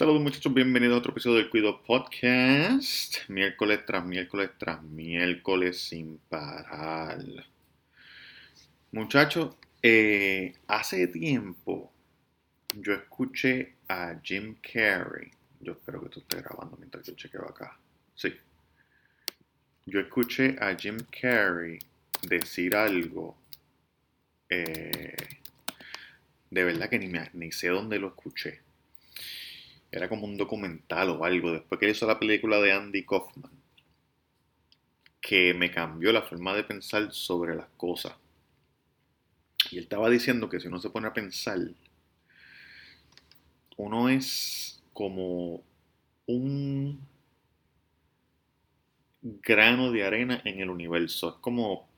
Saludos muchachos, bienvenidos a otro episodio del Cuido Podcast. Miércoles tras miércoles tras miércoles sin parar. Muchachos, eh, hace tiempo yo escuché a Jim Carrey. Yo espero que tú estés grabando mientras yo chequeo acá. Sí. Yo escuché a Jim Carrey decir algo. Eh, de verdad que ni, me, ni sé dónde lo escuché era como un documental o algo, después que hizo la película de Andy Kaufman, que me cambió la forma de pensar sobre las cosas. Y él estaba diciendo que si uno se pone a pensar, uno es como un grano de arena en el universo. Es como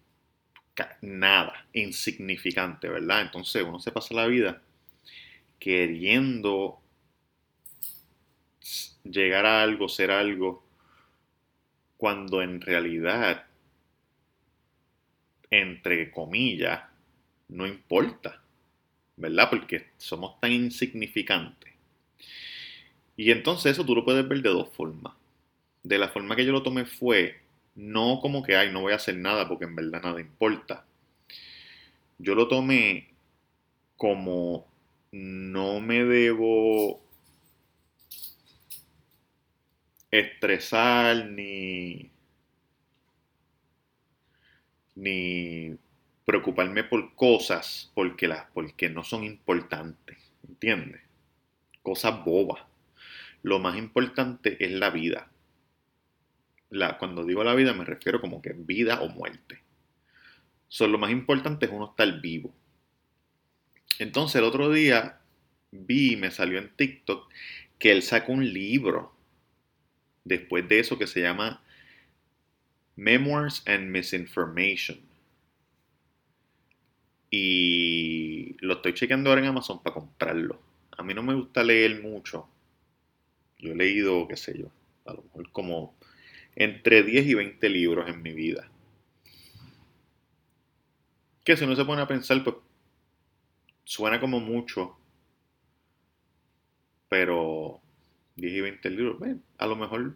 nada, insignificante, ¿verdad? Entonces uno se pasa la vida queriendo llegar a algo, ser algo, cuando en realidad, entre comillas, no importa, ¿verdad? Porque somos tan insignificantes. Y entonces eso tú lo puedes ver de dos formas. De la forma que yo lo tomé fue, no como que, ay, no voy a hacer nada porque en verdad nada importa. Yo lo tomé como no me debo estresar ni, ni preocuparme por cosas porque, las, porque no son importantes, ¿entiendes? Cosas bobas. Lo más importante es la vida. La, cuando digo la vida me refiero como que vida o muerte. lo más importante es uno estar vivo. Entonces el otro día vi, me salió en TikTok, que él sacó un libro después de eso que se llama Memoirs and Misinformation. Y lo estoy chequeando ahora en Amazon para comprarlo. A mí no me gusta leer mucho. Yo he leído, qué sé yo, a lo mejor como entre 10 y 20 libros en mi vida. Que si uno se pone a pensar, pues suena como mucho. Pero 10 y 20 libros, a lo mejor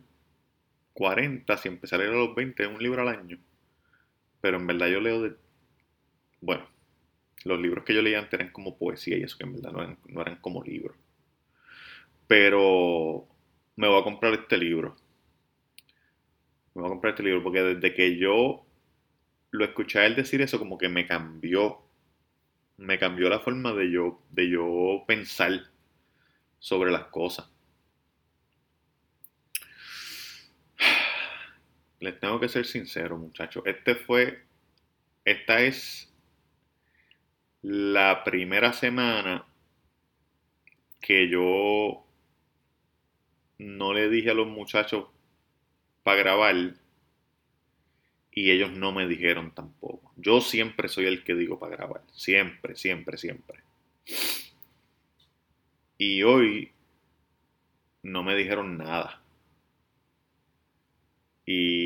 40, si empezar a leer a los 20, un libro al año. Pero en verdad yo leo de... Bueno, los libros que yo leía antes eran como poesía y eso que en verdad no eran, como libros. Pero me voy a comprar este libro. Me voy a comprar este libro porque desde que yo lo escuché a él decir eso, como que me cambió. Me cambió la forma de yo, de yo pensar sobre las cosas. Les tengo que ser sincero, muchachos. Este fue, esta es la primera semana que yo no le dije a los muchachos para grabar y ellos no me dijeron tampoco. Yo siempre soy el que digo para grabar. Siempre, siempre, siempre. Y hoy no me dijeron nada. Y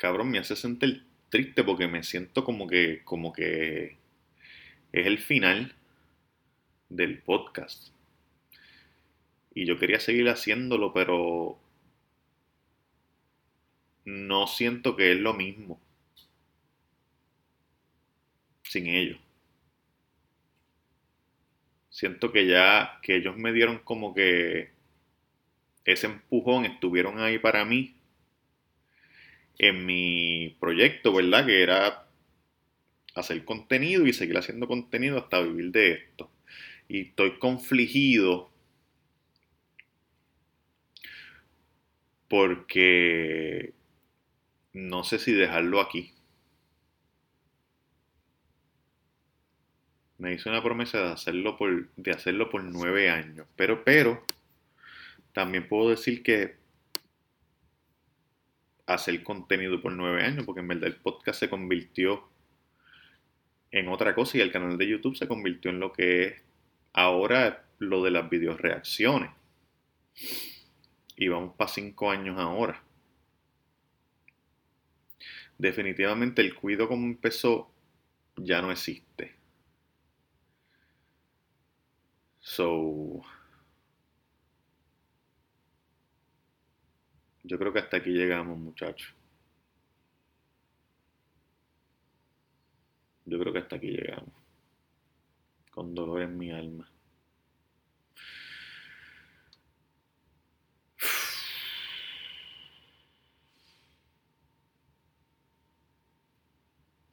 cabrón, me hace sentir triste porque me siento como que, como que es el final del podcast. Y yo quería seguir haciéndolo, pero no siento que es lo mismo sin ellos. Siento que ya, que ellos me dieron como que ese empujón estuvieron ahí para mí en mi proyecto, ¿verdad? Que era hacer contenido y seguir haciendo contenido hasta vivir de esto. Y estoy confligido porque no sé si dejarlo aquí. Me hizo una promesa de hacerlo por, de hacerlo por nueve años. Pero, pero, también puedo decir que hacer contenido por nueve años, porque en verdad el podcast se convirtió en otra cosa y el canal de YouTube se convirtió en lo que es ahora lo de las videos reacciones. Y vamos para cinco años ahora. Definitivamente el cuido como empezó ya no existe. So, Yo creo que hasta aquí llegamos, muchachos. Yo creo que hasta aquí llegamos. Con dolor en mi alma.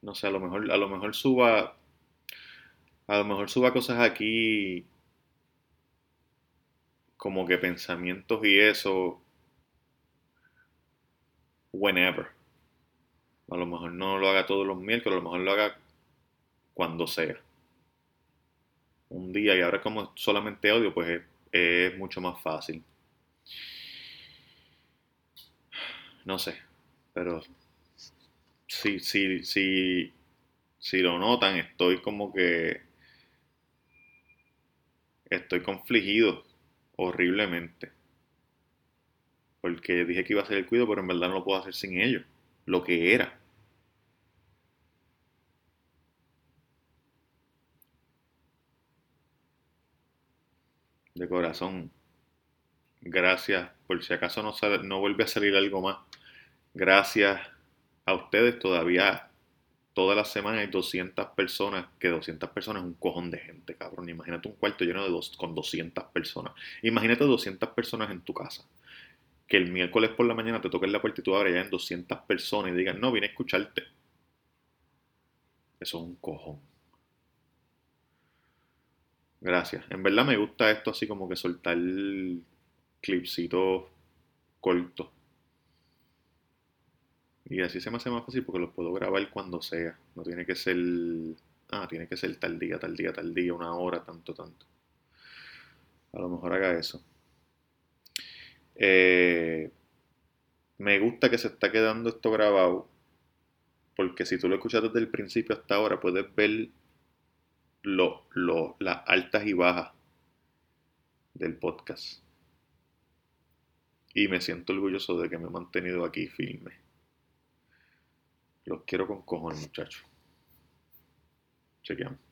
No sé, a lo mejor, a lo mejor suba. A lo mejor suba cosas aquí. Como que pensamientos y eso. Whenever. A lo mejor no lo haga todos los miércoles, a lo mejor lo haga cuando sea. Un día y ahora como solamente audio, pues es, es mucho más fácil. No sé, pero si, si, si, si lo notan, estoy como que estoy confligido horriblemente. Porque dije que iba a hacer el cuido, pero en verdad no lo puedo hacer sin ello. Lo que era. De corazón. Gracias. Por si acaso no, sale, no vuelve a salir algo más. Gracias a ustedes todavía toda la semana hay 200 personas, que 200 personas es un cojón de gente, cabrón. Imagínate un cuarto lleno de dos, con 200 personas. Imagínate 200 personas en tu casa. Que el miércoles por la mañana te toquen la puerta y tú abres ya en 200 personas y digan, no, vine a escucharte. Eso es un cojón. Gracias. En verdad me gusta esto así como que soltar clipsitos cortos. Y así se me hace más fácil porque los puedo grabar cuando sea. No tiene que ser. Ah, tiene que ser tal día, tal día, tal día, una hora, tanto, tanto. A lo mejor haga eso. Eh, me gusta que se está quedando esto grabado. Porque si tú lo escuchas desde el principio hasta ahora, puedes ver lo, las altas y bajas del podcast. Y me siento orgulloso de que me he mantenido aquí firme. Los quiero con cojones, muchachos. Chequeamos.